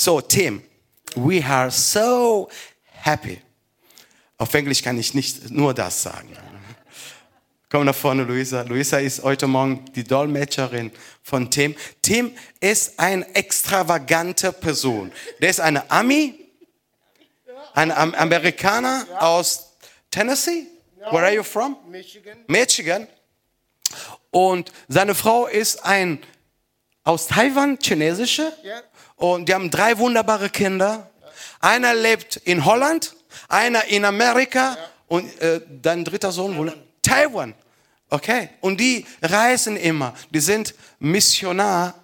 So, Tim, we are so happy. Auf Englisch kann ich nicht nur das sagen. Komm nach vorne, Luisa. Luisa ist heute Morgen die Dolmetscherin von Tim. Tim ist eine extravagante Person. Der ist eine Ami, ein Am Amerikaner aus Tennessee. Where are you from? Michigan. Michigan. Und seine Frau ist ein aus Taiwan, chinesische. Ja. Und die haben drei wunderbare Kinder. Einer lebt in Holland, einer in Amerika und äh, dein dritter Sohn wohl Taiwan. Okay. Und die reisen immer. Die sind Missionar.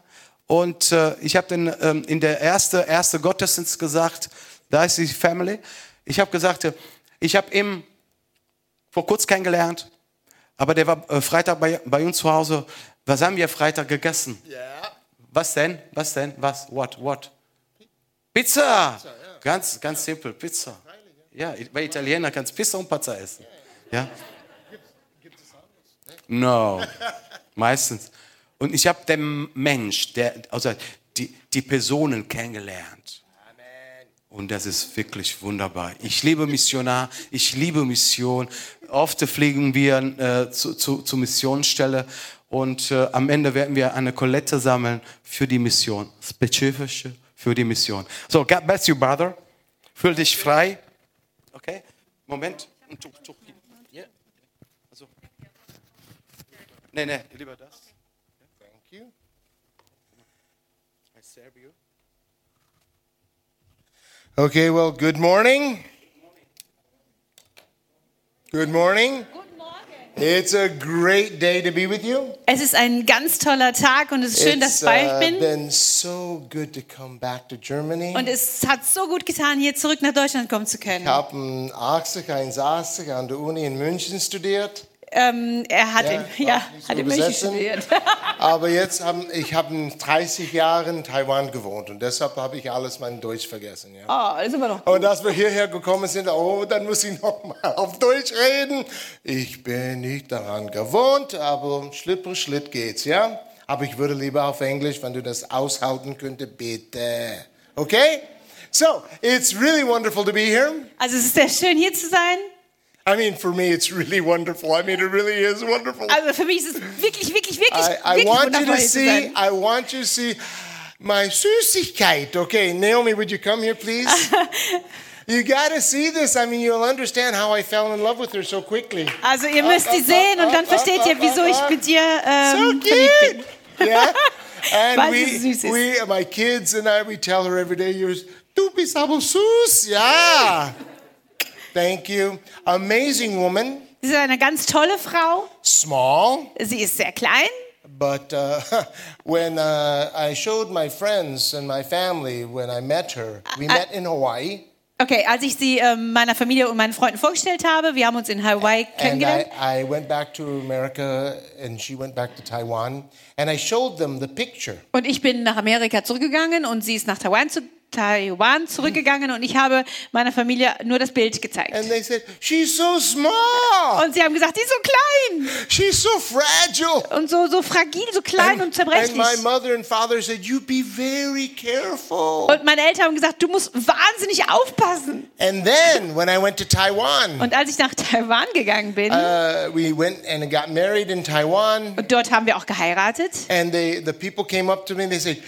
Und äh, ich habe den ähm, in der erste erste Gottesdienst gesagt, da ist die Family. Ich habe gesagt, äh, ich habe ihm vor kurz kennengelernt, aber der war äh, Freitag bei, bei uns zu Hause. Was haben wir Freitag gegessen? Ja. Was denn? Was denn? Was? What? What? Pizza! Ganz, ganz simpel, Pizza. Ja, bei Italiener kannst Pizza und Pizza essen. Ja? No, meistens. Und ich habe den Mensch, der, also die, die Personen kennengelernt. Und das ist wirklich wunderbar. Ich liebe Missionar, ich liebe Mission. Oft fliegen wir äh, zu, zu, zur Missionsstelle und äh, am Ende werden wir eine Kollekte sammeln für die Mission, spezifische für die Mission. So, God bless you, brother. Fühl dich frei. Okay? Moment. Ein Tuch, Tuch. Ja. Also. Nee, nee, lieber das. Thank you. I serve you. Okay, well, good morning. Good morning. It's a great day to be with you. Es ist ein ganz toller Tag und es ist schön, dass ich bei euch uh, bin. been so good to come back to Germany. Und es hat so gut getan, hier zurück nach Deutschland kommen zu Ich können. habe 80, 81 an der Uni in München studiert. Ähm, er hat Ja, darf ja, so hat München übersetzen. studiert. Aber jetzt haben ich habe 30 Jahre in Taiwan gewohnt und deshalb habe ich alles mein Deutsch vergessen. Ja. Oh, das ist aber noch. Und als wir hierher gekommen sind, oh, dann muss ich noch mal auf Deutsch reden. Ich bin nicht daran gewohnt, aber Schritt für Schritt geht's, ja? Aber ich würde lieber auf Englisch, wenn du das aushalten könntest, bitte. Okay? So, it's really wonderful to be here. Also es ist sehr schön, hier zu sein. I mean, for me, it's really wonderful. I mean, it really is wonderful. Also für mich ist es wirklich, wirklich, wirklich, I, I wirklich want you wundervoll, to hier zu see, sein. I want you to see my Süßigkeit. Okay, Naomi, would you come here, please? you got to see this. I mean, you'll understand how I fell in love with her so quickly. Also ihr müsst die sehen und dann versteht ihr, wieso ich mit dir ähm, So ähm, verliebt bin. cute. Yeah. And Weil we, süß ist. we, my kids and I, we tell her every day, you're, du bist aber süß. Yeah. Thank you. Amazing woman. Sie ist eine ganz tolle Frau. Small. Sie ist sehr klein. But uh, when uh, I showed my friends and my family when I met her, we met in Hawaii, Okay, als ich sie ähm, meiner Familie und meinen Freunden vorgestellt habe, wir haben uns in Hawaii kennengelernt. I, I went back to America and she went back to Taiwan, and I showed them the picture. Und ich bin nach Amerika zurückgegangen und sie ist nach Taiwan, zu, Taiwan zurückgegangen und ich habe meiner Familie nur das Bild gezeigt. And they said, She's so small, Und sie haben gesagt, die ist so klein she's so fragile. und so, so fragil, so klein und and zerbrechlich. my mother and father said, You be very careful. Und meine Eltern haben gesagt, du musst wahnsinnig aufpassen. And then when I went to Taiwan, Und als ich nach Taiwan gegangen bin, uh, we went and got married in Taiwan. und dort haben wir auch geheiratet, And they, the people came up to me and they said,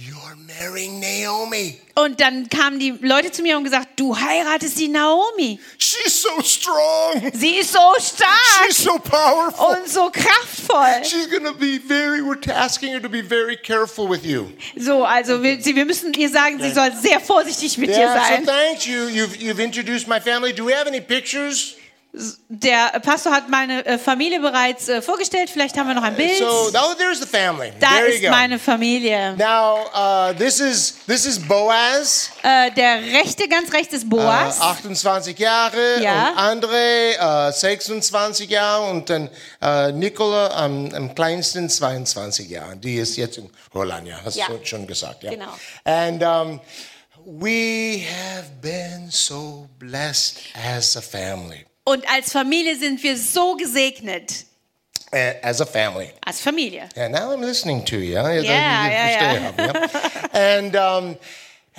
You're marrying Naomi. und dann kamen die Leute zu mir und gesagt, du heiratest die Naomi. She's so strong. Sie ist so stark She's so powerful. und so kraftvoll. She's to be very, we're asking her to be very careful with you. So, also wir, sie, wir müssen ihr sagen, sie soll sehr vorsichtig mit dir Yeah, so sein. thanks you. You've, you've introduced my family. Do we have any pictures? Der Pastor hat meine äh, Familie bereits äh, vorgestellt. Vielleicht haben wir noch ein Bild. So, oh, there's the family. Da there ist meine Familie. Now, uh, this is this is Boaz, Äh, der rechte, ganz rechts ist uh, Boas. 28 Jahre, Ja. und Andre uh, 26 Jahre und dann uh, Nicola am, am kleinsten 22 Jahre. Die ist jetzt in Holland, ja, hast Ja. du schon gesagt, ja. Genau. And um, we have been so blessed as a family, Und als Familie sind wir so gesegnet. uh, as a family. Als Familie. Yeah, now I'm listening to you. Huh? Yeah, yeah, And um,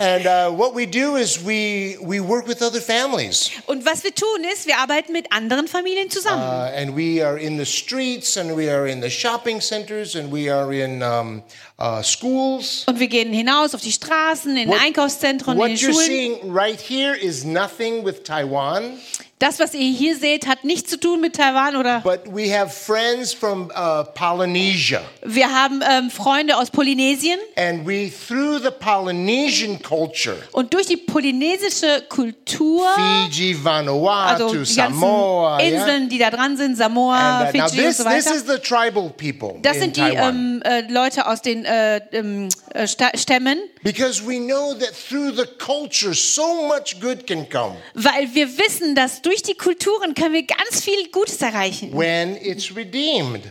And uh, what we do is we, we work with other families. Und was wir tun ist, wir arbeiten mit anderen Familien zusammen. Uh, and we are in the streets and we are in the shopping centers and we are in um, uh, schools. Und wir gehen hinaus auf die Straßen, in What- Einkaufszentren, in What den you're Schulen. seeing right here is nothing with Taiwan, Das, was ihr hier seht, hat nichts zu tun mit Taiwan oder but we have friends from uh, Polynesia. wir haben ähm, Freunde aus Polynesien And we, through the Polynesian culture, und durch die polynesische Kultur, Fiji, Vanuatu, also die Samoa, ganzen yeah? Inseln, die da dran sind, Samoa, And, uh, now Fiji und this, so this weiter. is the tribal people Das in sind die ähm, äh, Leute aus den äh, ähm, äh, Stämmen, Because we know that through the culture, so much good can come weil wir wissen, dass durch die Kulturen können wir ganz viel Gutes erreichen, when it's redeemed.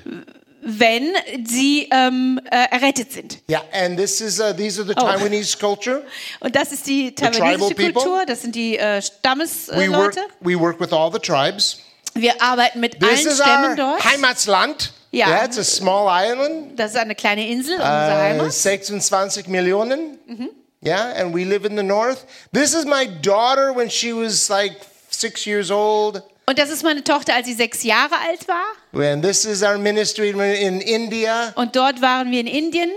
wenn sie ähm, äh, errettet sind. Yeah, and this is uh, these are the Oh. Taiwanese culture. Und das ist die taiwanesische. Kultur, das sind die äh, We Stammesleute. work we work with all the tribes. Wir arbeiten mit This allen Stämmen dort. Heimatsland. Ja. yeah, it's a small island. Das ist eine kleine Insel, unsere Uh, Heimat. 26 Millionen. Mhm. Yeah, and we live in the north. This is my daughter when she was like six years old. Und das ist meine Tochter, als sie sechs Jahre alt war. And this is our ministry in India, Und dort waren wir in Indien.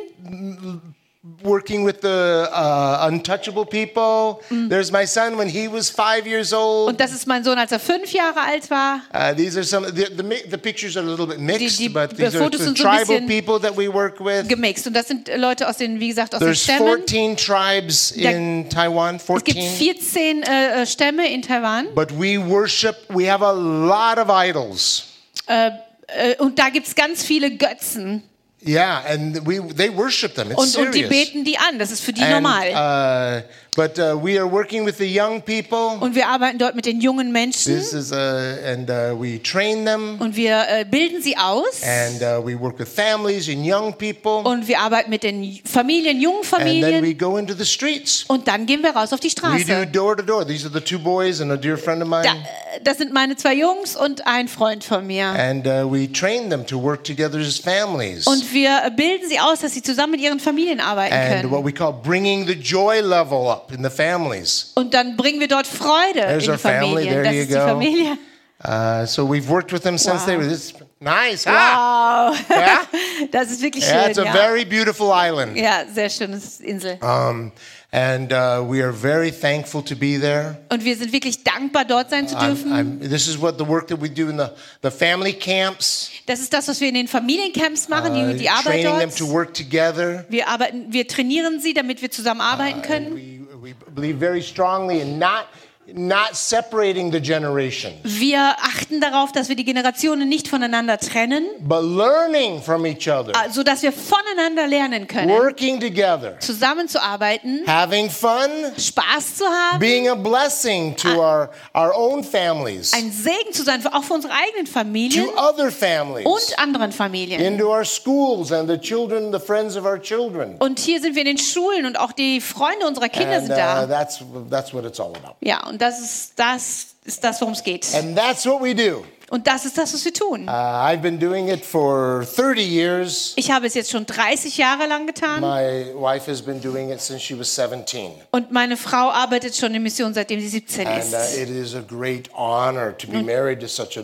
Working with the uh, untouchable people. There's my son when he was five years old. Und das ist mein Sohn, als er fünf Jahre alt war. Uh, these are some. The, the, the pictures are a little bit mixed, die but these are Fotos the so ein tribal bisschen people that we work with. Gemixt. Und das sind Leute aus den, wie gesagt, aus den There's Stämmen. 14 tribes Da- in Taiwan. Es gibt 14. 14 äh, äh, Stämme in Taiwan. But we worship. We have a lot of idols. Äh, äh, und da gibt es ganz viele Götzen. Yeah, and we they worship them. It's Und, und die serious. beten die an. Das ist für die And, normal. uh, but uh, we are working with the young people. Und wir arbeiten dort mit den jungen Menschen. This is uh, and uh, we train them, Und wir äh, bilden sie aus. and uh, we work with families and young people, Und wir arbeiten mit den Familien, jungen and then we Familien. go into the streets. Und dann gehen wir raus auf die We do Straße. door to door. These are the two boys and a dear friend of mine, Da, äh, das sind meine zwei Jungs und ein Freund von mir. and uh, we train them to work together as families. Und wir äh, bilden sie aus, dass sie zusammen mit ihren Familien arbeiten And können. what we call bringing the joy level up in the families. Und dann bringen wir dort Freude There's in die. Familien. There Das you ist die go. Familie. Uh, so we've worked with them since Wow. they were this nice. Wow. Yeah? Das ist wirklich yeah, it's schön. a Ja, very beautiful island. ja sehr schönes Insel. Um, and uh, we are very thankful to be there. Und wir sind wirklich dankbar, dort sein zu I'm, dürfen. I'm, this is what the work that we do in the, the family camps, Das ist das, was wir in den Familiencamps machen, uh, die, die Arbeit training them to dort. work together. Wir, arbeiten, wir trainieren sie, damit wir zusammen arbeiten können. We, believe very strongly in not, not separating the generations, Wir achten darauf, dass wir die Generationen nicht voneinander trennen, but learning from each other, sodass wir voneinander lernen können, working together, zusammenzuarbeiten, having fun, Spaß zu haben, being a blessing to our, our own families, ein Segen zu sein, auch für unsere eigenen Familien to other families, und anderen Familien. into our schools and the children, the friends of our children. Und hier sind wir in den Schulen und auch die Freunde unserer Kinder And sind uh, da. that's, that's what it's all about. Ja, und das ist das, ist das worum es geht. And that's what we do. Und das ist das, was wir tun. Uh, I've been doing it for 30 years. Ich habe es jetzt schon 30 Jahre lang getan My wife has been doing it since she was 17. und meine Frau arbeitet schon in Mission, seitdem sie 17 And uh, ist.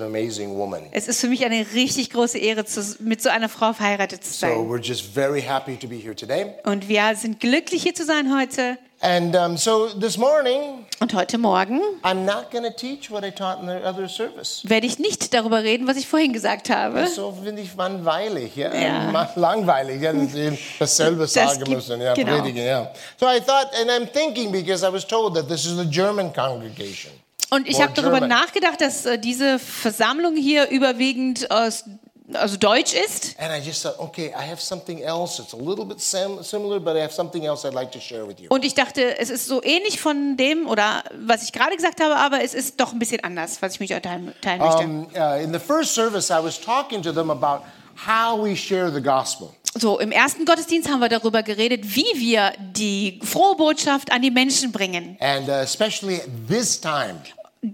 amazing woman. Es ist für mich eine richtig große Ehre, mit so einer Frau verheiratet zu So sein. we're just very happy to be here today. Und wir sind glücklich, hier zu sein heute. And um, so this morning, Und heute Morgen I'm not going to teach what I taught in the other service. werde ich nicht darüber reden, was ich vorhin gesagt habe. So finde ich langweilig, ja. Ja. Langweilig, ja, dass ich dasselbe sagen gibt- müssen, ja, genau. predigen, ja. So I thought, and I'm thinking because I was told that this is the German congregation. Und ich habe darüber nachgedacht, dass äh, diese Versammlung hier überwiegend aus, also deutsch ist. And I just thought, okay, I have something else. It's a little bit sim- similar, but I have something else I'd like to share with you. Und ich dachte, es ist so ähnlich von dem oder was ich gerade gesagt habe, aber es ist doch ein bisschen anders, was ich mit euch teilen, teilen möchte. Um, uh, in the first service, I was talking to them about how we share the gospel. So, im ersten Gottesdienst haben wir darüber geredet, wie wir die frohe Botschaft an die Menschen bringen. And uh,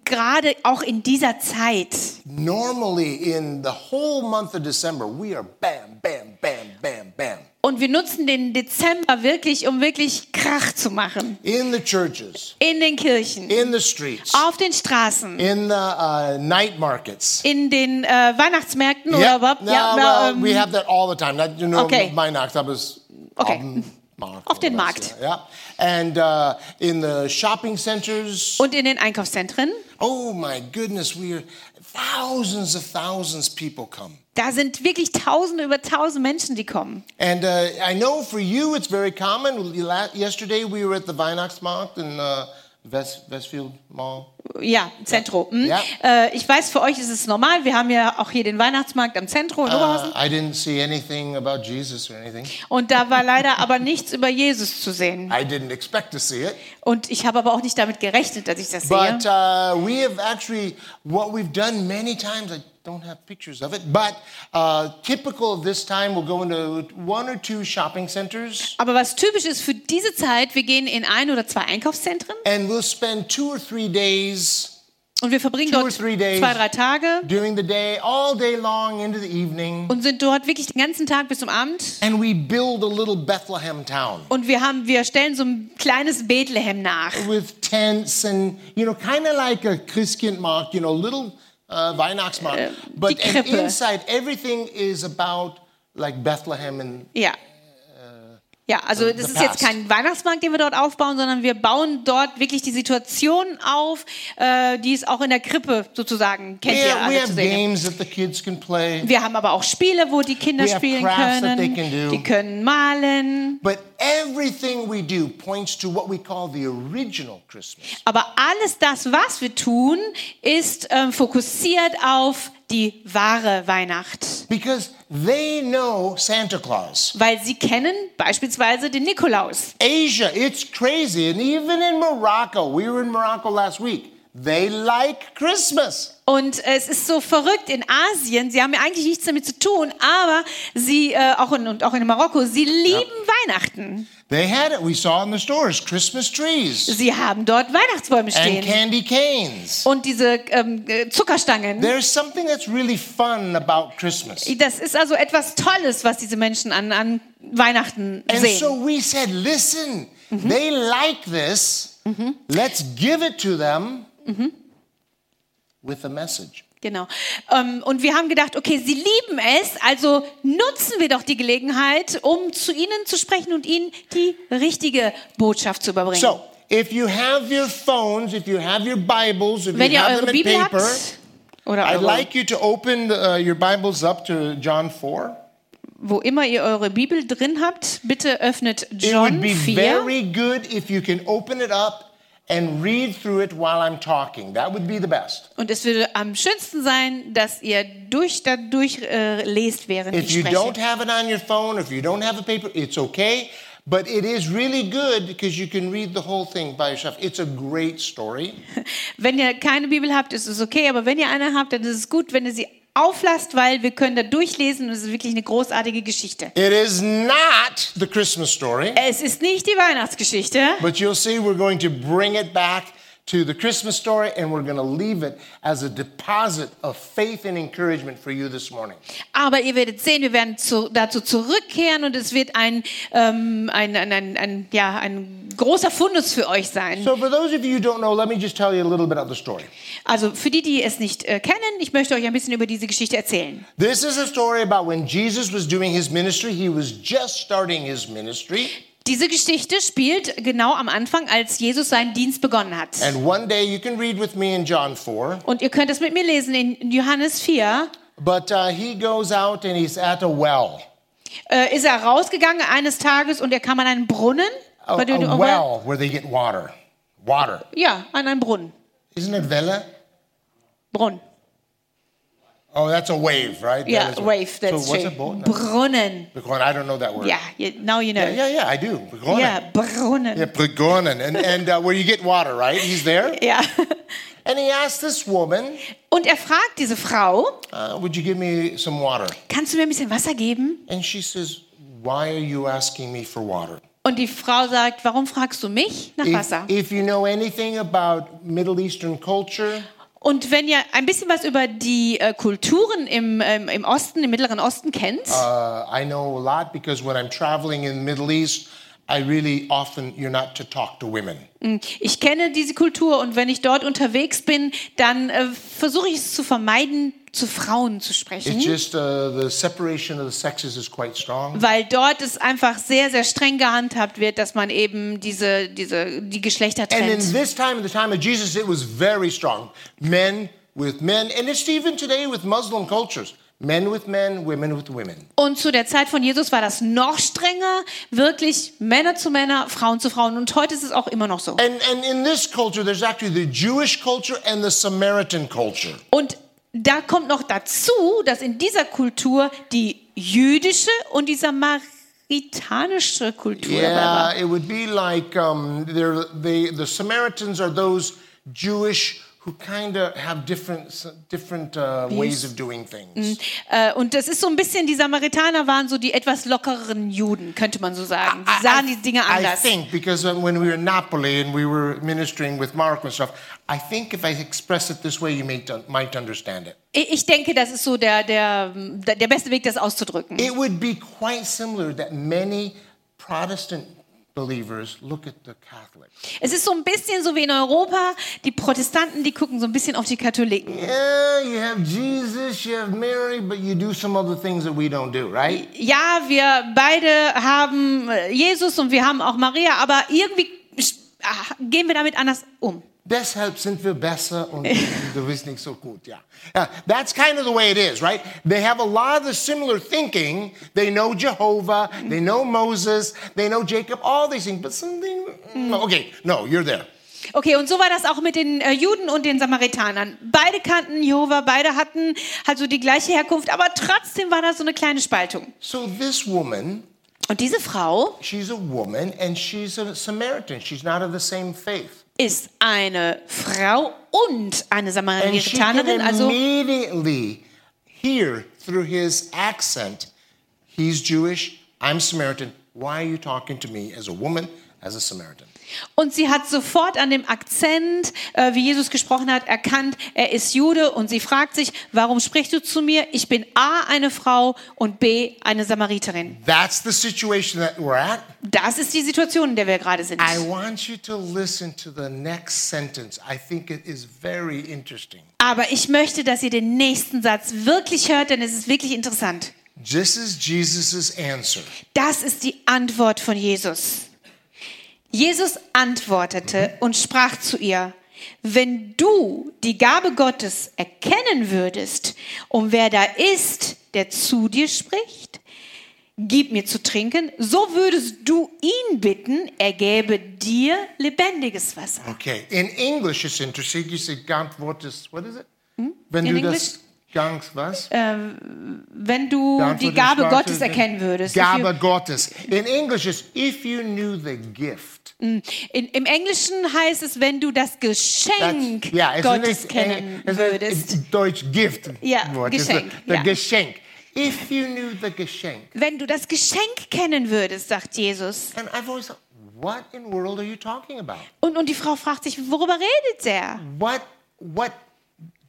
Gerade auch in dieser Zeit. normally in the whole month of December, we are bam, bam, bam, bam, bam. Und wir nutzen den Dezember wirklich, um wirklich Krach zu machen. in the churches, In den Kirchen, in the streets, auf den Straßen, in the uh, night markets. in den äh, Weihnachtsmärkten oder Yeah, überhaupt. no, ja, well, ähm, we have that all the time. That, you know, Okay. that was Okay. dem Markt. Auf den oder was, Markt. And uh, in the shopping centers. und in den Einkaufszentren. Oh my goodness, we are thousands of thousands people come. Da sind wirklich Tausende über Tausend Menschen, die kommen. And uh, I know for you it's very common. Yesterday we were at the Weihnachtsmarkt in uh, West, Westfield Mall. Ja, Zentro. Hm? Ja. Äh, ich weiß, für euch ist es normal. Wir haben ja auch hier den Weihnachtsmarkt am Zentro in Oberhausen. Uh, I didn't see anything about Jesus or anything. Und da war leider aber nichts über Jesus zu sehen. I didn't expect to see it. Und ich habe aber auch nicht damit gerechnet, dass ich das sehe. But uh, we have actually, what we've done many times, I don't have pictures of it, but uh, typical of this time, we'll go into one or two shopping centers Aber was typisch ist für diese Zeit, wir gehen in ein oder zwei Einkaufszentren and we'll spend two or three days und wir verbringen dort zwei, drei Tage during the day, all day long into the evening, und sind dort wirklich den ganzen Tag bis zum Abend. and we build a little Bethlehem town. Und wir, haben, wir stellen so ein kleines Bethlehem nach. with tents and you know kind of like a Christkindmarkt, you know, little uh, Weihnachtsmarkt. but and inside everything is about like Bethlehem and Ja. Ja, also das the ist jetzt kein Weihnachtsmarkt, den wir dort aufbauen, sondern wir bauen dort wirklich die Situation auf, äh, die es auch in der Krippe sozusagen kennt ihr yeah, we alle zu have sehen. games that the kids can play. Wir haben aber auch Spiele, wo die Kinder We have spielen crafts that they können. can do. Die können malen. But everything we do points to what we call the original Christmas. Aber alles das, was wir tun, ist ähm, fokussiert auf die wahre Weihnacht. Because they know Santa Claus. Weil sie kennen beispielsweise den Nikolaus. Asia, it's crazy. And even in Morocco, we were in Morocco last week. They like Christmas. Und es ist so verrückt in Asien. Sie haben ja eigentlich nichts damit zu tun, aber sie, äh, auch in, und auch in Marokko, sie lieben Weihnachten. They had it. We saw in the stores Christmas trees Sie haben dort Weihnachtsbäume and stehen. candy canes. Und diese ähm, äh, Zuckerstangen. There's something that's really fun about Christmas. Das ist also etwas Tolles, was diese Menschen an, an Weihnachten And sehen. so we said, listen, they like this. Let's give it to them with a message. Genau. Ähm, und wir haben gedacht, okay, sie lieben es, also nutzen wir doch die Gelegenheit, um zu ihnen zu sprechen und ihnen die richtige Botschaft zu überbringen. So, if you have your phones, if you have your Bibles, if Wenn you ihr have eure them in Bibel paper, habt, oder I'd like you to open uh, your Bibles up to John 4. wo immer ihr eure Bibel drin habt, bitte öffnet It would John be 4. very good if you can open it up and read through it while I'm talking. That would be the best. Und es würde am schönsten sein, dass ihr durch dadurch äh, lest, während If ich you spreche. don't have it on your phone, if you don't have a paper, it's okay. But it is really good because you can read the whole thing by yourself. It's a great story. Wenn ihr keine Bibel habt, ist es okay, aber wenn ihr eine habt, dann ist es gut, wenn ihr sie auflasst, weil wir können da durchlesen und es ist wirklich eine großartige Geschichte. It is not the Christmas story, Es ist nicht die Weihnachtsgeschichte, but you'll see we're going to bring it back to the Christmas story and we're going to leave it as a deposit of faith and encouragement for you this morning. aber ihr werdet sehen, wir werden zu, dazu zurückkehren und es wird ein, ähm, ein, ein, ein, ein, ja, ein großer Fundus für euch sein. So, for those of you who don't know, let me just tell you a little bit of the story. Also für die, die es nicht äh, kennen, ich möchte euch ein bisschen über diese Geschichte erzählen. This is a story about when Jesus was doing his ministry. He was just starting his ministry. Diese Geschichte spielt genau am Anfang, als Jesus seinen Dienst begonnen hat. And one day, you can read with me in John 4. Und ihr könnt es mit mir lesen in Johannes 4. But uh, he goes out and he's at a well. Äh, ist er rausgegangen eines Tages und er kam an einen Brunnen. A, a well where they get water. Water. Ja, an einen Brunnen. Isn't it Vela? Brunnen. Oh, that's a wave, right? That Ja, is a- wave, that's so what's a true. boat? No. Brunnen. Begonnen. I don't know that word. Ja, you- now you know. Yeah, yeah, I do. Begonnen. Ja, Brunnen. Yeah, begonnen. And, and uh, where you get water, right? He's there. yeah. And he asked this woman, Und er fragt diese Frau, uh, Would you give me some water? kannst du mir ein bisschen Wasser geben? And she says, Why are you asking me for water? Und die Frau sagt, warum fragst du mich nach If, Wasser? if you know anything about Middle Eastern culture, Und wenn ihr ein bisschen was über die äh, Kulturen im, ähm, im Osten, im Mittleren Osten kennt, Uh, I know a lot because when I'm traveling in the Middle East, really often, you're not to talk to women. ich kenne diese Kultur und wenn ich dort unterwegs bin, dann äh, versuche ich es zu vermeiden, zu Frauen zu sprechen. It's just uh, the separation of the sexes is quite strong. weil dort es einfach sehr, sehr streng gehandhabt wird, dass man eben diese, diese, die Geschlechter And in trennt. this time, in the time of Jesus, it was very strong. Men with men, and it's even today with Muslim cultures. Men with men, women with women. Und zu der Zeit von Jesus war das noch strenger, wirklich Männer zu Männer, Frauen zu Frauen. Und heute ist es auch immer noch so. And, and in this culture, there's actually the Jewish culture and the Samaritan culture. Und da kommt noch dazu, dass in dieser Kultur die jüdische und die samaritanische Kultur dabei war. Yeah, it would be like um, they, the Samaritans are those Jewish who kind of have different, different uh, ways of doing things. Äh, Und das ist so ein bisschen, die Samaritaner waren so die etwas lockereren Juden, könnte man so sagen. Die sahen die Dinge I anders. think because when we were in Napoli and we were ministering with Mark and stuff, I think if I express it this way, you may, might understand it. Ich denke, das ist so der, der, der beste Weg, das auszudrücken. It would be quite similar that many Protestant believers look at the Catholics. Es ist so ein bisschen so wie in Europa, die Protestanten, die gucken so ein bisschen auf die Katholiken. Yeah, you have Jesus, you have Mary, but you do some other things that we don't do, right? Ja, wir beide haben äh, Jesus und wir haben auch Maria, aber irgendwie ach, gehen wir damit anders um. Deshalb sind wir besser und du bist nicht so gut, yeah. yeah. That's kind of the way it is, right? They have a lot of the similar thinking. They know Jehovah, they know Moses, they know Jacob, all these things, but something, mm, okay, no, you're there. Okay, und so war das auch mit den äh, Juden und den Samaritanern. Beide kannten Jehova, beide hatten halt so die gleiche Herkunft, aber trotzdem war da so eine kleine Spaltung. So this woman, Und diese Frau she's a woman and she's a Samaritan. She's not of the same faith. Ist eine Frau und eine Samaritanerin, also immediately hear through his accent, he's Jewish, I'm Samaritan. Why are you talking to me as a woman, as a Samaritan? Und sie hat sofort an dem Akzent, äh, wie Jesus gesprochen hat, erkannt, er ist Jude. Und sie fragt sich, warum sprichst du zu mir? Ich bin A, eine Frau und B, eine Samariterin. That's the situation that we're at. Das ist die Situation, in der wir gerade sind. I want you to listen to the next sentence. I think it is very interesting. Aber ich möchte, dass ihr den nächsten Satz wirklich hört, denn es ist wirklich interessant. This is Jesus' answer. Das ist die Antwort von Jesus. Jesus antwortete und sprach zu ihr, wenn du die Gabe Gottes erkennen würdest und wer da ist, der zu dir spricht, gib mir zu trinken, so würdest du ihn bitten, er gäbe dir lebendiges Wasser. Okay. In English, it's interesting. You say Gant Wortes, what is it? Wenn In du English? das Ganz was? Wenn du Down die Gabe Gottes erkennen würdest. Gabe Gottes. In English, it's if you knew the gift. In, Im Englischen heißt es, wenn du das Geschenk yeah, it's Gottes kennen it's- würdest. it's Deutsch Gift. Ja. It's Geschenk, the ja. Geschenk. If you knew the Geschenk. Wenn du das Geschenk kennen würdest, sagt Jesus. And I've always thought, what in the world are you talking about? Und, und die Frau fragt sich, worüber redet er? What what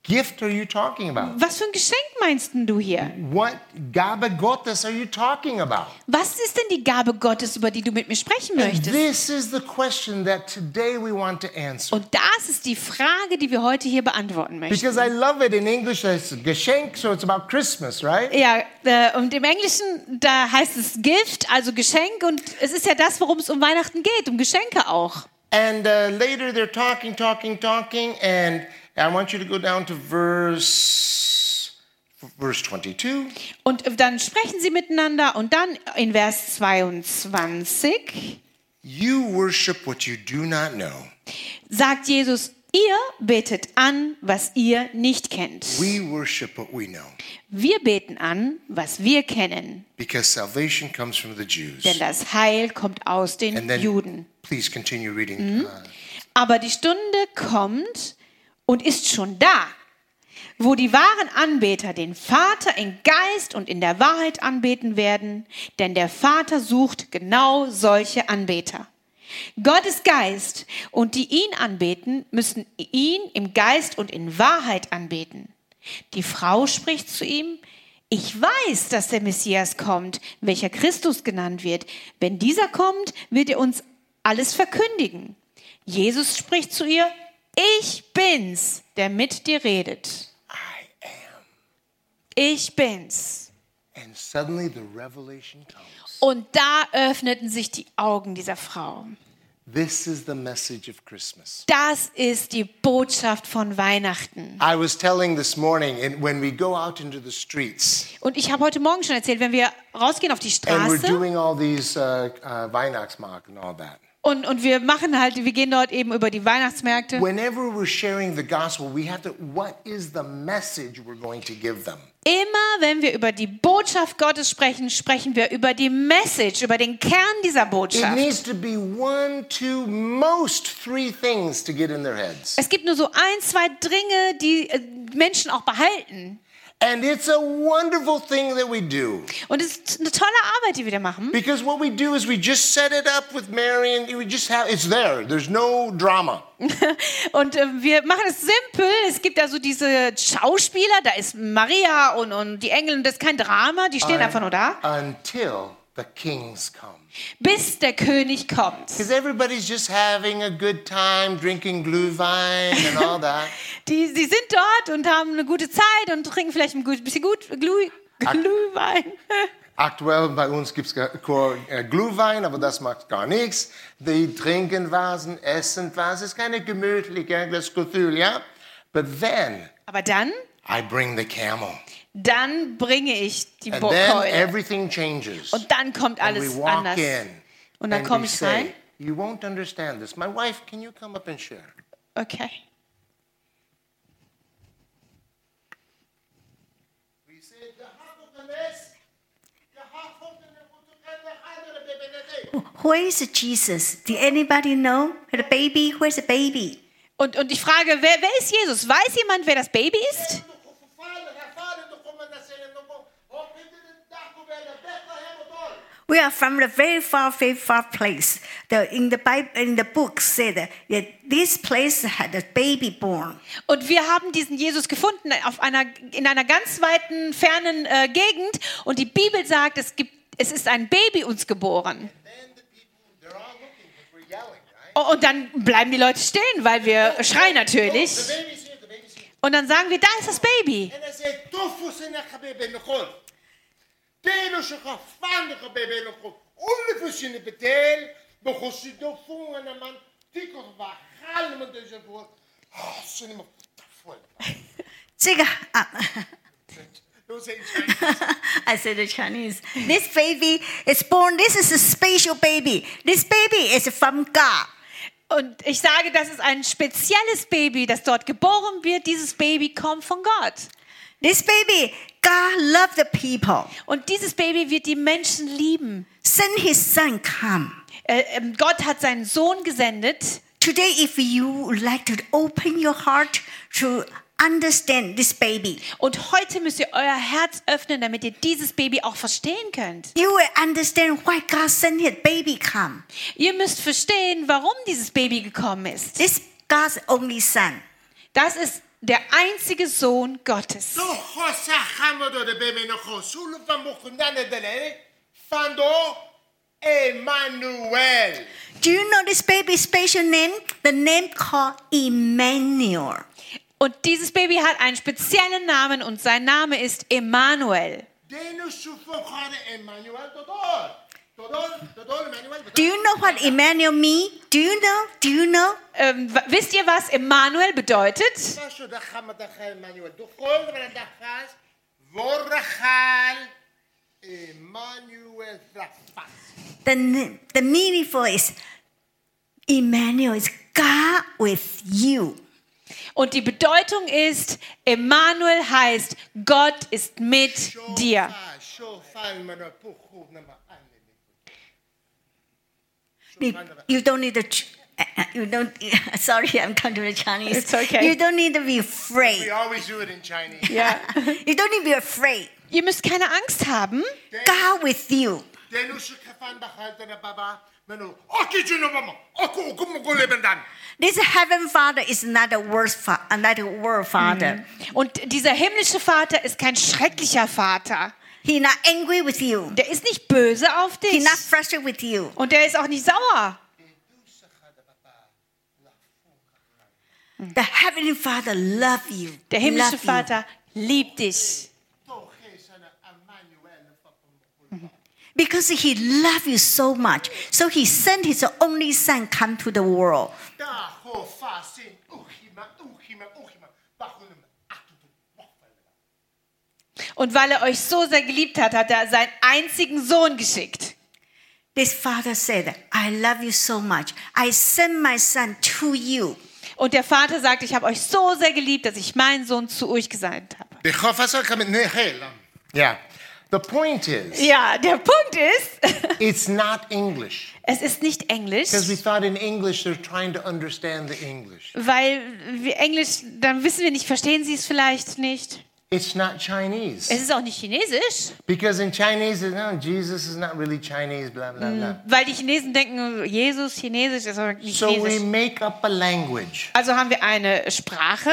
gift are you talking about? Was für ein Geschenk meinst du hier? What Gabe Gottes are you talking about? Was ist denn die Gabe Gottes, über die du mit mir sprechen And möchtest? this is the question that today we want to answer. Und das ist die Frage, die wir heute hier beantworten möchten. Because I love it in English, it's Geschenk, so it's about Christmas, right? Ja, äh, und im Englischen, da heißt es Gift, also Geschenk. Und es ist ja das, worum es um Weihnachten geht, um Geschenke auch. And uh, later they're talking, talking, talking, and I want you to go down to verse verse 22. Und dann sprechen sie miteinander und dann in Vers 22 You worship what you do not know. sagt Jesus, ihr betet an, was ihr nicht kennt. We worship what we know Wir beten an, was wir kennen, because salvation comes from the Jews. denn das Heil kommt aus den And then Juden. please continue reading. Uh, Aber die Stunde kommt und ist schon da, wo die wahren Anbeter den Vater in Geist und in der Wahrheit anbeten werden, denn der Vater sucht genau solche Anbeter. Gott ist Geist und die ihn anbeten, müssen ihn im Geist und in Wahrheit anbeten. Die Frau spricht zu ihm, ich weiß, dass der Messias kommt, welcher Christus genannt wird. Wenn dieser kommt, wird er uns alles verkündigen. Jesus spricht zu ihr, ich bin's, der mit dir redet. Ich bin's. And suddenly the revelation comes. Und da öffneten sich die Augen dieser Frau. This is the message of Christmas. Das ist die Botschaft von Weihnachten. I was telling this morning, and when we go out into the streets Und ich habe heute Morgen schon erzählt, wenn wir rausgehen auf die and we're Straße doing all these uh, uh, Weihnachtsmarkt and all that, und, und wir machen halt, wir gehen dort eben über die Weihnachtsmärkte. whenever we're sharing the gospel, we have to, what is the message we're going to give them? Immer wenn wir über die Botschaft Gottes sprechen, sprechen wir über die Message, über den Kern dieser It Botschaft. needs to be one, two, most three things to get in their heads. Es gibt nur so ein, zwei Dinge, die äh, Menschen auch behalten. And it's a wonderful thing that we do. Und es ist eine tolle Arbeit, die wir da machen. Because what we do is we just set it up with Mary and we just have, it's there. There's no drama. Und äh, wir machen es simpel. Es gibt da so diese Schauspieler, da ist Maria und, und die Engel und das ist kein Drama, die stehen einfach nur da, Until the kings come. Bis der König kommt. Because everybody's just having a good time drinking Glühwein and all that. Die, sie sind dort und haben eine gute Zeit und trinken vielleicht ein bisschen gut Glüh, Glühwein. Aktuell bei uns gibt es Glühwein, aber das macht gar nichts. Die trinken was und essen was. Es ist keine gemütliche Gefühl, ja? But then Aber dann, I bring the camel. Dann bringe ich die And then Keule. Und dann kommt alles anders. in. Und dann komme ich rein. You won't understand this. My wife, can you come up and share? Okay. We say, Where is Jesus? Did anybody know? The baby? Where's the baby? Und, und ich frage, wer, wer ist Jesus? Weiß jemand, wer das Baby ist? We are from the very far, very far place. The, in the Bible, in the book said that this place had a baby born. Und wir haben diesen Jesus gefunden auf einer, in einer ganz weiten, fernen äh, Gegend. Und die Bibel sagt, es, gibt, es ist ein Baby uns geboren. Oh, Und dann bleiben die Leute stehen, weil wir schreien natürlich. Und dann sagen wir, da ist das Baby. I said the Chinese. This baby is born. This is a special baby. This baby is from God. Und ich sage, das ist ein spezielles Baby, das dort geboren wird. Dieses Baby kommt von Gott. This baby, God loved the people. Und dieses Baby wird die Menschen lieben. Send his son come. Äh, ähm, Gott hat seinen Sohn gesendet. Today, if you would like to open your heart to understand this baby, Und heute müsst ihr euer Herz öffnen, damit ihr dieses Baby auch verstehen könnt. you will understand why God sent his baby come. Ihr müsst verstehen, warum dieses Baby gekommen ist. This God's only son. Das ist der einzige Sohn Gottes. Emmanuel. Do you know this baby's special name? The name called Emmanuel. Und dieses Baby hat einen speziellen Namen und sein Name ist Emmanuel. Do you know what Emmanuel means? Do you know? Do you know? Ähm, wisst ihr, was Emmanuel bedeutet? The, the meaningful is Emmanuel is God with you. Und die Bedeutung ist, Emmanuel heißt, Gott ist mit dir. You, you don't need to. Uh, uh, You don't. Sorry, I'm coming to the Chinese. It's okay. You don't need to be afraid. We always do it in Chinese. Ja. You don't need to be afraid. Ihr müsst keine Angst haben. God with you. This heaven father is not a worst fa- uh, not a world father. Und dieser himmlische Vater ist kein schrecklicher Vater. He not angry with you. Der ist nicht böse auf He dich. not frustrated with you. Und der ist auch nicht sauer. The heavenly father love you. Der himmlische Love you. Vater liebt dich. Because he loved you so much. So he sent his only son come to the world. Und weil er euch so sehr geliebt hat, hat er seinen einzigen Sohn geschickt. This father said, I love you so much. I send my son to you. Und der Vater sagt, ich habe euch so sehr geliebt, dass ich meinen Sohn zu euch gesandt habe. Yeah. The point is, Ja, der Punkt ist, it's not English. es ist nicht Englisch, Because we thought in English they're trying to understand the English. weil wir Englisch, dann wissen wir nicht, verstehen sie es vielleicht nicht. It's not Chinese. Es ist auch nicht Chinesisch, Because in Chinese, no, Jesus is not really Chinese, blah, blah, blah. weil die Chinesen denken, Jesus, Chinesisch ist aber nicht So we Chinesisch. make up a language. Also haben wir eine Sprache,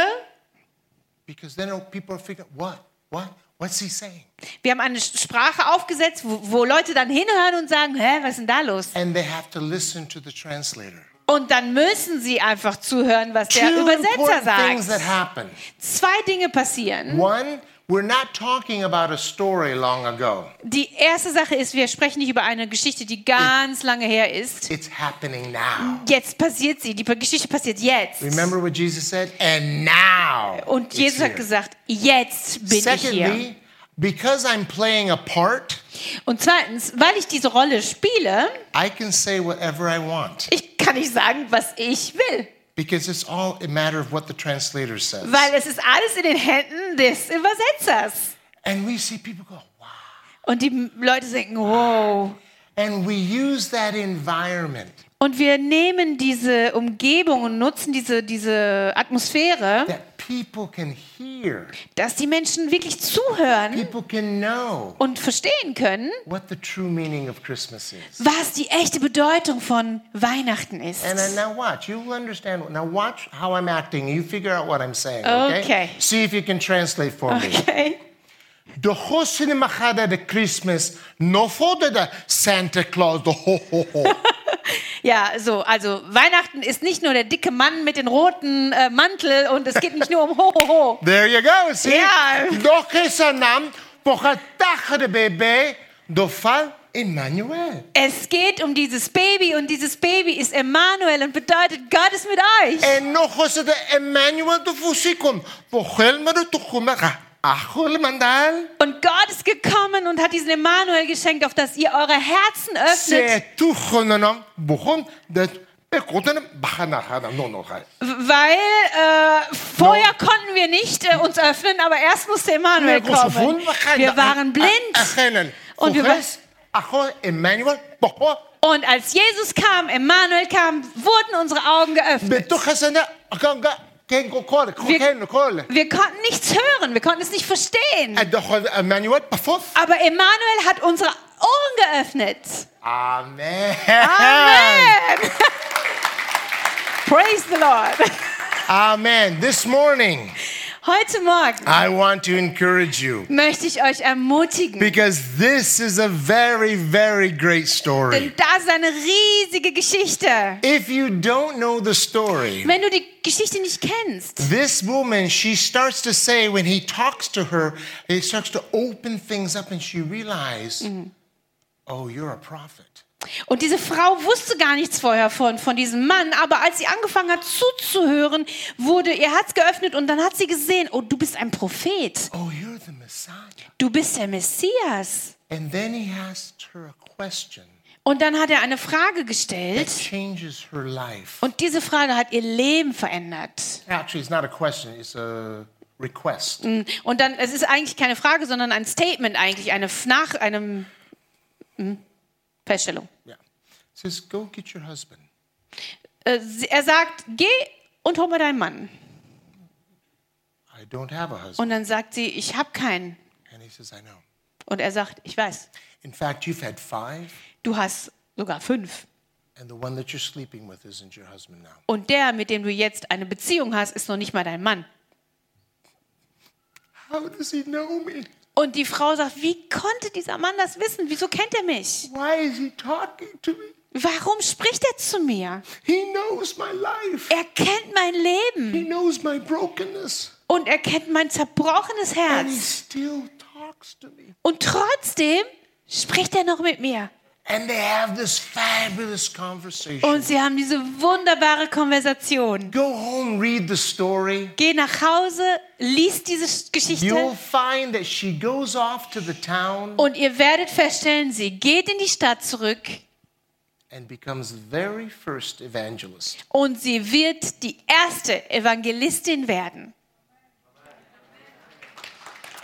Because then people figuring, what? What? What's he saying? wir haben eine Sprache aufgesetzt, wo, wo Leute dann hinhören und sagen, hä, was ist denn da los? And they have to listen to the translator. Und dann müssen sie einfach zuhören, was der Two Übersetzer sagt. Zwei Dinge passieren. One, we're not talking about a story long ago. Die erste Sache ist, wir sprechen nicht über eine Geschichte, die ganz lange her ist. It's happening now. Jetzt passiert sie. Die Geschichte passiert jetzt. Remember what Jesus said? And now. Und Jesus hat gesagt, jetzt bin ich hier. Secondly, because I'm playing a part, Und zweitens, weil ich diese Rolle spiele, I can say whatever I want. ich kann nicht sagen, was ich will. Because it's all a matter of what the translator says. Weil es ist alles in den Händen des Übersetzers. And we see people go, wow. Und die Leute denken, wow. And we use that environment Und wir nehmen diese Umgebung und nutzen diese, diese Atmosphäre, that dass die Menschen wirklich zuhören people can know und verstehen können, what the true meaning of Christmas is. was die echte Bedeutung von Weihnachten ist. And then now watch, you'll understand. Now watch how I'm acting. You figure out what I'm saying, okay? See if you can translate for me. Okay. The Hosini Machada the Christmas, no for the Santa Claus, the ho ho ho. Ja, so, also Weihnachten ist nicht nur der dicke Mann mit dem roten äh, Mantel und es geht nicht nur um ho ho ho. There you go, see? Yeah. Do que sanam, pochatacha de bebé, do fal Emmanuel. Es geht um dieses Baby und dieses Baby ist Emmanuel und bedeutet, Gott ist mit euch. En no jose de Emmanuel fusikon, pochelma do tuchumaka, achol mandal. Und Gott ist gekommen und hat diesen Emmanuel geschenkt, auf das ihr eure Herzen öffnet. Weil äh, vorher konnten wir nicht äh, uns öffnen, aber erst musste Emmanuel kommen. Wir waren blind. Und wir bocho, Und als Jesus kam, Emmanuel kam, wurden unsere Augen geöffnet. Kole. Wir konnten nichts hören, wir konnten es nicht verstehen. Pafos. Aber Emmanuel hat unsere Ohren geöffnet. Amen. Amen. Praise the Lord. Amen. This morning, Heute Morgen I want to encourage you möchte ich euch ermutigen, because this is a very, very great story. denn das ist eine riesige Geschichte. If you don't know the story, Wenn du die Geschichte nicht kennst, this woman, she starts to say, when he talks to her, he starts to open things up and she realizes, mhm. oh, you're a prophet. Und diese Frau wusste gar nichts vorher von, von diesem Mann, aber als sie angefangen hat zuzuhören, wurde ihr Herz geöffnet und dann hat sie gesehen, oh, du bist ein Prophet. Oh, you're the Messiah. Du bist der Messias. And then he asked her a question Und dann hat er eine Frage gestellt changes her life. und diese Frage hat ihr Leben verändert. Actually, it's not a question, it's a request. Und dann, es ist eigentlich keine Frage, sondern ein Statement eigentlich, eine nach einem hm, Feststellung. Yeah. Says, Go get your husband. Äh, Er sagt, geh und hol mir deinen Mann. I don't have a husband. Und dann sagt sie, ich habe keinen. And he says, I know. Und er sagt, ich weiß, In fact, you've had five, du hast sogar fünf. Und der, mit dem du jetzt eine Beziehung hast, ist noch nicht mal dein Mann. How does he know me? Und die Frau sagt, wie konnte dieser Mann das wissen? Wieso kennt er mich? Why is he talking to me? Warum spricht er zu mir? He knows my life. Er kennt mein Leben He knows my brokenness. und er kennt mein zerbrochenes And he Herz. still talks to me. Und trotzdem spricht er noch mit mir. And they have this fabulous conversation. Und sie haben diese wunderbare Konversation. Go home, read the story. Geh nach Hause, lies diese You'll Geschichte find that she goes off to the town und ihr werdet feststellen, sie geht in die Stadt zurück and becomes the very first evangelist. und sie wird die erste Evangelistin werden.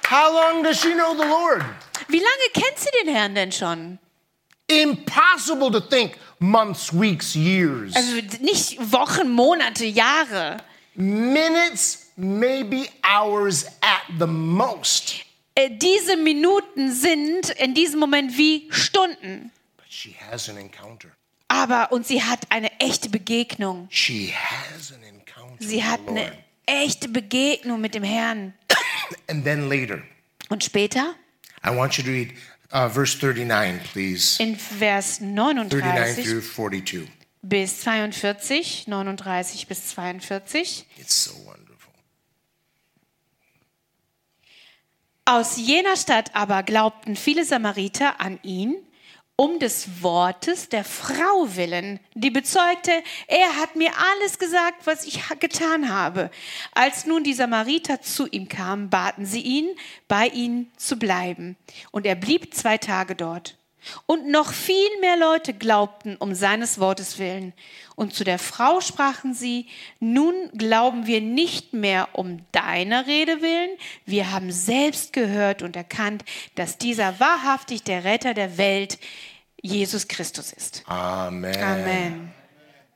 How long does she know the Lord? Wie lange kennt sie den Herrn denn schon? Impossible to think months, weeks, years. Also nicht Wochen, Monate, Jahre. Minutes, maybe hours at the most. Äh, Diese Minuten sind in diesem Moment wie Stunden. But she has an encounter. Aber und sie hat eine echte Begegnung. She has an encounter. Sie hat eine echte Begegnung mit dem Herrn. And then later, Und später I want you to read uh, verse 39, please. in Vers 39 39 through 42. bis 42, 39 bis 42. It's so wonderful. Aus jener Stadt aber glaubten viele Samariter an ihn, um des Wortes der Frau willen, die bezeugte, er hat mir alles gesagt, was ich getan habe. Als nun die Samariter zu ihm kamen, baten sie ihn, bei ihnen zu bleiben. Und er blieb zwei Tage dort. Und noch viel mehr Leute glaubten um seines Wortes willen. Und zu der Frau sprachen sie, nun glauben wir nicht mehr um deiner Rede willen, wir haben selbst gehört und erkannt, dass dieser wahrhaftig der Retter der Welt, Jesus Christus ist. Amen. Amen.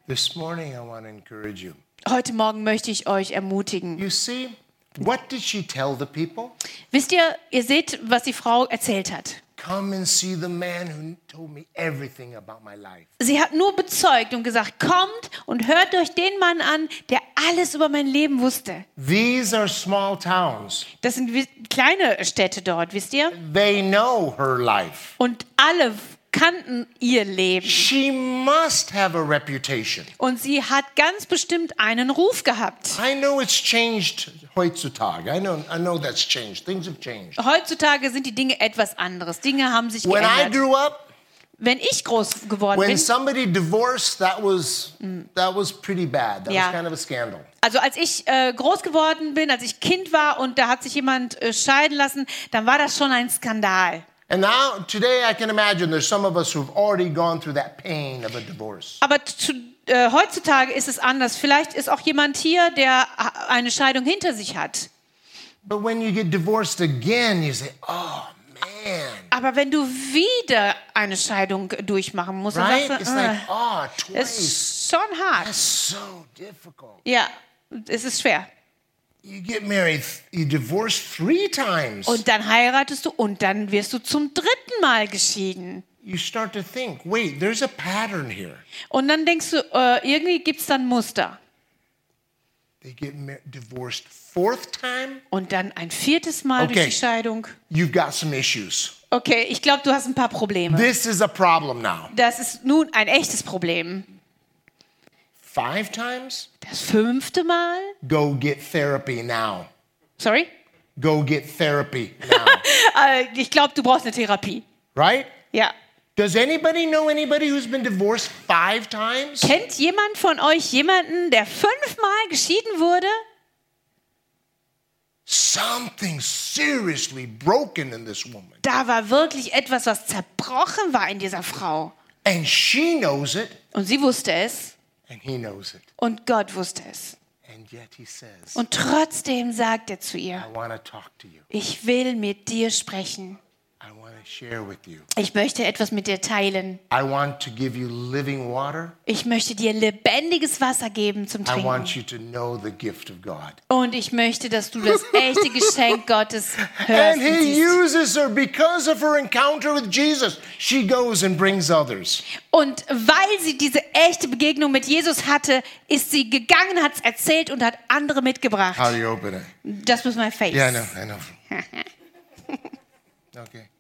This morning, I want to encourage you. Heute Morgen möchte ich euch ermutigen. You see, what did she tell the people? Wisst ihr, ihr seht, was die Frau erzählt hat. Come and see the man who told me everything about my life. Sie hat nur bezeugt und gesagt, kommt und hört euch den Mann an, der alles über mein Leben wusste. These are small towns. Das sind kleine Städte dort, wisst ihr? They know her life. Und alle kannten ihr Leben. She must have a reputation. Und sie hat ganz bestimmt einen Ruf gehabt. I know it's changed heutzutage. I know, I know that's changed. Things have changed. Heutzutage sind die Dinge etwas anderes. Dinge haben sich When I geändert. grew up, Wenn ich groß geworden when bin, somebody divorced, that was that was pretty bad. That Yeah. was kind of a scandal. also als ich äh, groß geworden bin, als ich Kind war und da hat sich jemand äh, scheiden lassen, dann war das schon ein Skandal. And now, today, I can imagine there's some of us who've already gone through that pain of a divorce. Aber zu, äh, heutzutage ist es anders. Vielleicht ist auch jemand hier, der eine Scheidung hinter sich hat. But when you get divorced again, you say, oh man, Aber wenn du wieder eine Scheidung durchmachen musst, dann right? sagst It's du, like, äh, oh, es twice. ist schon hart. That's so difficult. Ja, es ist schwer. You get married, you divorce three times. Und dann heiratest du und dann wirst du zum dritten Mal geschieden. You start to think, wait, there's a pattern here. Und dann denkst du, äh, irgendwie gibt es dann Muster. They get divorced fourth time. Und dann ein viertes Mal Okay. durch die Scheidung. You've got some issues. Okay, ich glaube, du hast ein paar Probleme. This is a problem now. Das ist nun ein echtes Problem. Five times? Das fünfte Mal? Go get therapy now. Sorry? Go get therapy now. Äh, ich glaube, du brauchst eine Therapie. right? Ja. Does anybody know anybody who's been divorced five times? Kennt jemand von euch jemanden, der fünfmal geschieden wurde? Something seriously broken in this woman. Da war wirklich etwas, was zerbrochen war in dieser Frau. And she knows it, Und sie wusste es and he knows it. und Gott wusste es. And yet he says, Und trotzdem sagt er zu ihr, ich will mit dir sprechen. Ich möchte etwas mit dir teilen. I want to give you living water. Ich möchte dir lebendiges Wasser geben zum I want Trinken. you to know the gift of God. Und ich möchte, dass du das echte Geschenk Gottes hörst And und he uses her because of her encounter with Jesus. She goes and brings others. Und weil sie diese echte Begegnung mit Jesus hatte, ist sie gegangen, hat es erzählt und hat andere How mitgebracht. do you open it? Just with my face. Yeah, I know, I know. Okay.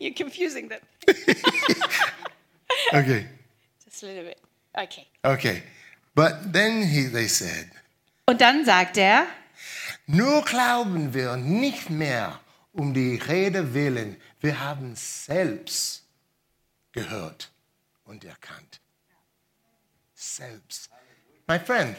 You're confusing them Okay. just a little bit. Okay. Okay. But then he, they said, Und dann sagt er, Nur glauben wir nicht mehr um die Rede willen. Wir haben selbst gehört und erkannt. Selbst. My friend,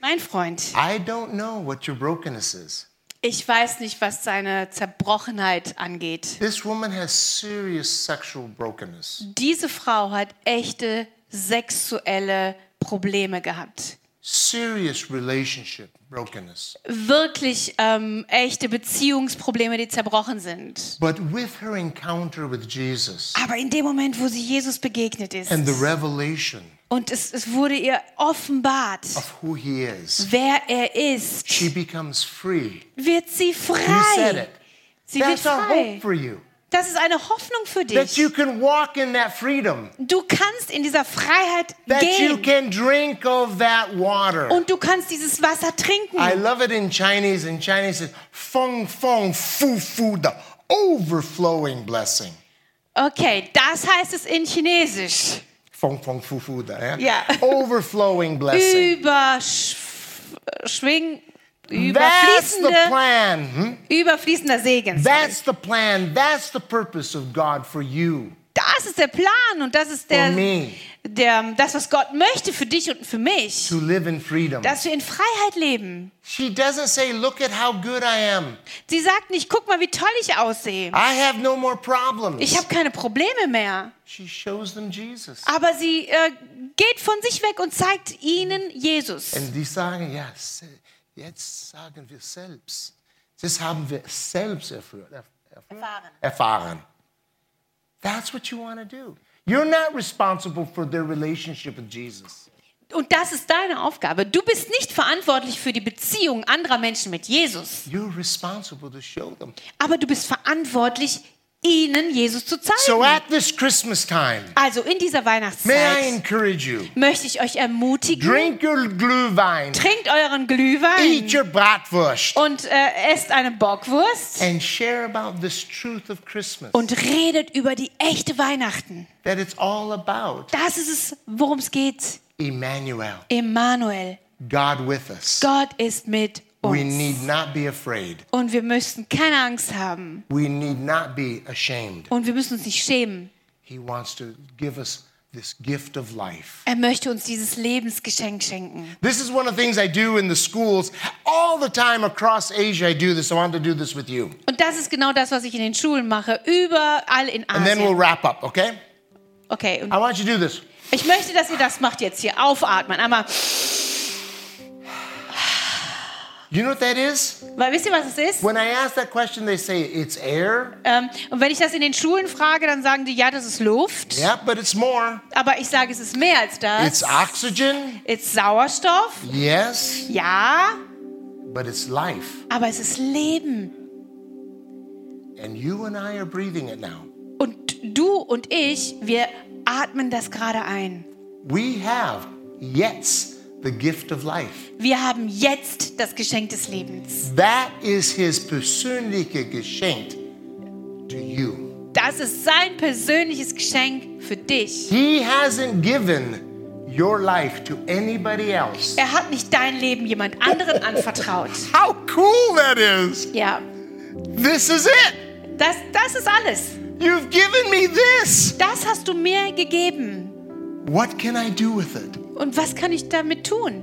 mein Freund, I don't know what your brokenness is. Ich weiß nicht, was seine Zerbrochenheit angeht. This woman has serious sexual brokenness, Diese Frau hat echte sexuelle Probleme gehabt. serious relationship brokenness. Wirklich ähm, echte Beziehungsprobleme, die zerbrochen sind. But with her encounter with Jesus Aber in dem Moment, wo sie Jesus begegnet ist and the revelation und es, es wurde ihr offenbart, of who he is, wer er ist, she becomes free. wird sie frei. it. Sie wird That's hope frei. for you. Das ist eine Hoffnung für That you dich. can walk in that freedom. Du kannst in dieser Freiheit That you gehen can drink of that water. und du kannst dieses Wasser I trinken. love it in Chinese. In Chinese, it's feng feng fu fu, the overflowing blessing. Okay, das heißt es in Chinesisch. Feng feng fu fu, da, yeah? Ja. Overflowing blessing. Überschwing, That's the überfließende, plan. hmm? überfließender Segen. sorry. That's the plan. That's the purpose of God for you. Das ist der Plan und das ist der, der, das, was Gott möchte für dich und für mich. To live in freedom. Dass wir in Freiheit leben. She doesn't say, Look at how good I am. Sie sagt nicht, guck mal, wie toll ich aussehe. I have no more problems. Ich habe keine Probleme mehr. She shows them Jesus. Aber sie äh, geht von sich weg und zeigt ihnen Jesus. Und die sagen, ja, jetzt sagen wir selbst. Das haben wir selbst erführt, erf- erführt? Erfahren. erfahren. That's what you want to do. You're not responsible for their relationship with Jesus. Und das ist deine Aufgabe. Du bist nicht verantwortlich für die Beziehung anderer Menschen mit Jesus. You're responsible to show them. Aber du bist verantwortlich, ihnen Jesus zu zeigen. So at this Christmas time, also in dieser may I Weihnachtszeit encourage you, möchte ich euch ermutigen, drink your Glühwein, trinkt euren eat Glühwein your Bratwurst, und äh, esst eine Bockwurst and share about this truth of Christmas. und redet über die echte Weihnachten. That it's all about Das ist es, worum es geht. Emmanuel, Emmanuel, God with us. Gott ist mit We uns. need not be afraid. Und wir müssen keine Angst haben. We need not be ashamed. Und wir müssen uns nicht schämen. He wants to give us this gift of life. Er möchte uns dieses Lebensgeschenk schenken. This is one of the things I do in the schools all the time across Asia. I do this. I want to do this with you. Und das ist genau das, was ich in den Schulen mache, überall in And then we'll Asien. wrap up, okay? Okay, I want you to do this. ich möchte, dass ihr das macht jetzt hier. Aufatmen. Einmal, You know what that is? weil wisst ihr, was es ist? When I ask that question, they say it's air. Ähm, und wenn ich das in den Schulen frage, dann sagen die, ja, das ist Luft. Yeah, but it's more. Aber ich sage, es ist mehr als It's das. oxygen. Es ist Sauerstoff. Yes, Ja, but it's life. aber es ist Leben. And you and I are breathing it now. Und du und ich, wir atmen das gerade ein. We have, yes, the gift of life. Wir haben jetzt das Geschenk des Lebens. That is his persönliche Geschenk to you. Das ist sein persönliches Geschenk für dich. He hasn't given your life to anybody else. Er hat nicht dein Leben jemand anderen anvertraut. How cool that is! Ja, This is it! das, das ist alles. You've given me this! Das hast du mir gegeben. What can I do with it? Und was kann ich damit tun?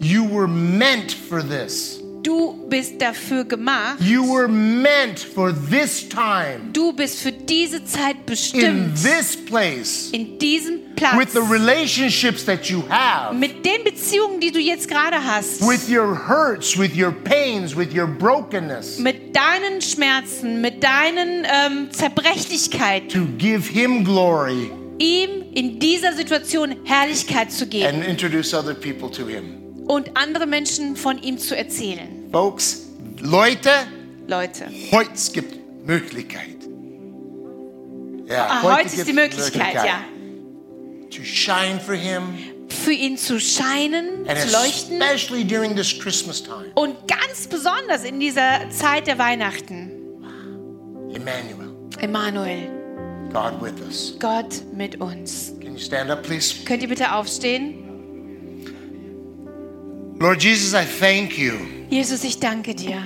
You were meant for this. Du bist dafür gemacht. You were meant for this time, Du bist für diese Zeit in bestimmt. this place, In diesem with Platz. the relationships that you have, Mit den Beziehungen, die du jetzt gerade hast. with your hurts, with your pains, with your brokenness, Mit deinen Schmerzen, mit deinen ähm, Zerbrechlichkeiten. to give Him glory Ihm in dieser Situation Herrlichkeit zu geben. and introduce other people to Him. Und andere Menschen von ihm zu erzählen. Folks, Leute, Leute. heute gibt Möglichkeit. Ja, Ah, heute ist gibt's die Möglichkeit, ja. To shine for Him, Für ihn zu scheinen, and zu leuchten. especially during this Christmas time. Und ganz besonders in dieser Zeit der Weihnachten. Emmanuel, Emmanuel, God with us. Gott mit uns. Can you stand up, please? Könnt ihr bitte aufstehen? Lord Jesus, I thank you. Jesus, ich danke dir.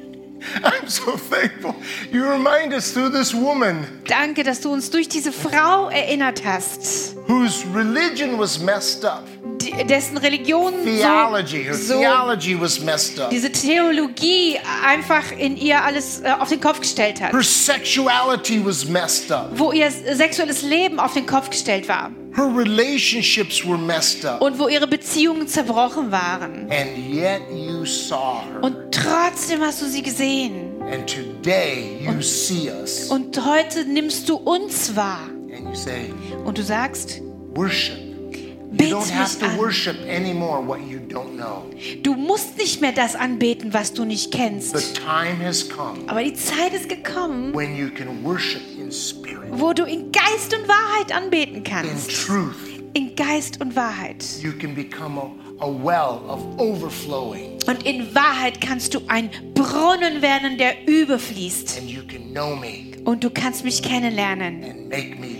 I'm so thankful. You remind us through this woman Danke, dass du uns durch diese Frau erinnert hast, whose religion was messed up. Dessen Religion Theology, so, theology was messed up. diese Theologie einfach in ihr alles äh, auf den Kopf gestellt hat. Her sexuality was messed up. Wo ihr sexuelles Leben auf den Kopf gestellt war. Her relationships were messed up. Und wo ihre Beziehungen zerbrochen waren. And yet you saw her. Und trotzdem hast du sie gesehen. And today you see us. Und heute nimmst du uns wahr. And you say, Und du sagst, worship. You bet don't have mich to an. worship anymore what you don't know. Du musst nicht mehr das anbeten, was du nicht The kennst. time has come Aber die Zeit ist gekommen, when you can worship in spirit, wo du in Geist und Wahrheit anbeten in kannst. truth. In Geist und Wahrheit. You can become a, a well of overflowing. Und in Wahrheit kannst du ein Brunnen werden, der überfließt. And you can know me Und du kannst mich kennenlernen. and make me.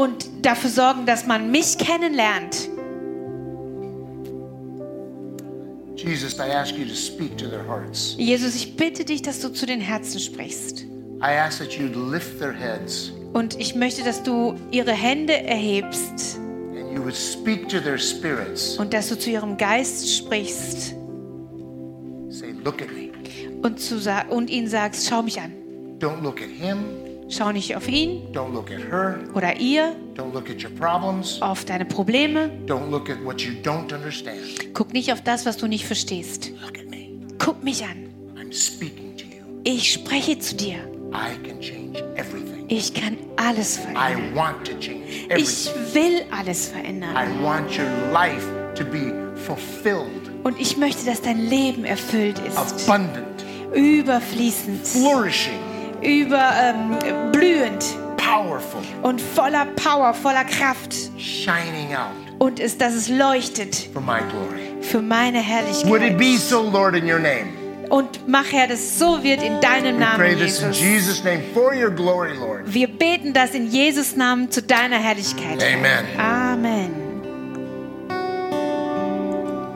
Und dafür sorgen, dass man mich kennenlernt. Jesus, I ask you to speak to their hearts. Jesus, ich bitte dich, dass du zu den Herzen sprichst. I ask that you'd lift their heads Und ich möchte, dass du ihre Hände erhebst and you would speak to their spirits. und dass du zu ihrem Geist sprichst Say, look at me. und, zu und ihnen sagst, schau mich an. Don't look at him. Schau nicht auf ihn Don't look at her. oder ihr, Don't look at your problems. auf deine Probleme. Don't look at what you don't understand. Guck nicht auf das, was du nicht verstehst. Guck mich an. I'm speaking to you. Ich spreche zu dir. I can change everything. Ich kann alles I verändern. want to change Ich will alles verändern. I want your life to be fulfilled, Und ich möchte, dass dein Leben erfüllt ist. abundant, Überfließend, flourishing, über, ähm, blühend powerful, und voller Power, voller Kraft. shining out Und ist, dass es leuchtet for my glory. für meine Would it be Herrlichkeit. so, Lord, in your name? Und mach, Herr, dass es so wird in deinem We Namen, Jesus. Jesus' name for your glory, Lord. Wir beten das in Jesus Namen zu deiner Herrlichkeit. Amen. Amen.